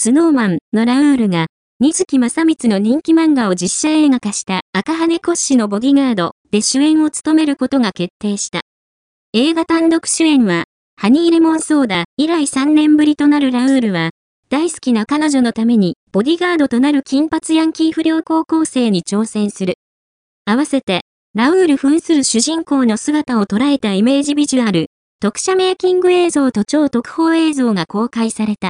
スノーマンのラウールが、水木正光の人気漫画を実写映画化した赤羽骨子のボディガードで主演を務めることが決定した。映画単独主演は、ハニーレモンソーダ以来3年ぶりとなるラウールは、大好きな彼女のためにボディガードとなる金髪ヤンキー不良高校生に挑戦する。合わせて、ラウール扮する主人公の姿を捉えたイメージビジュアル、特写メイキング映像と超特報映像が公開された。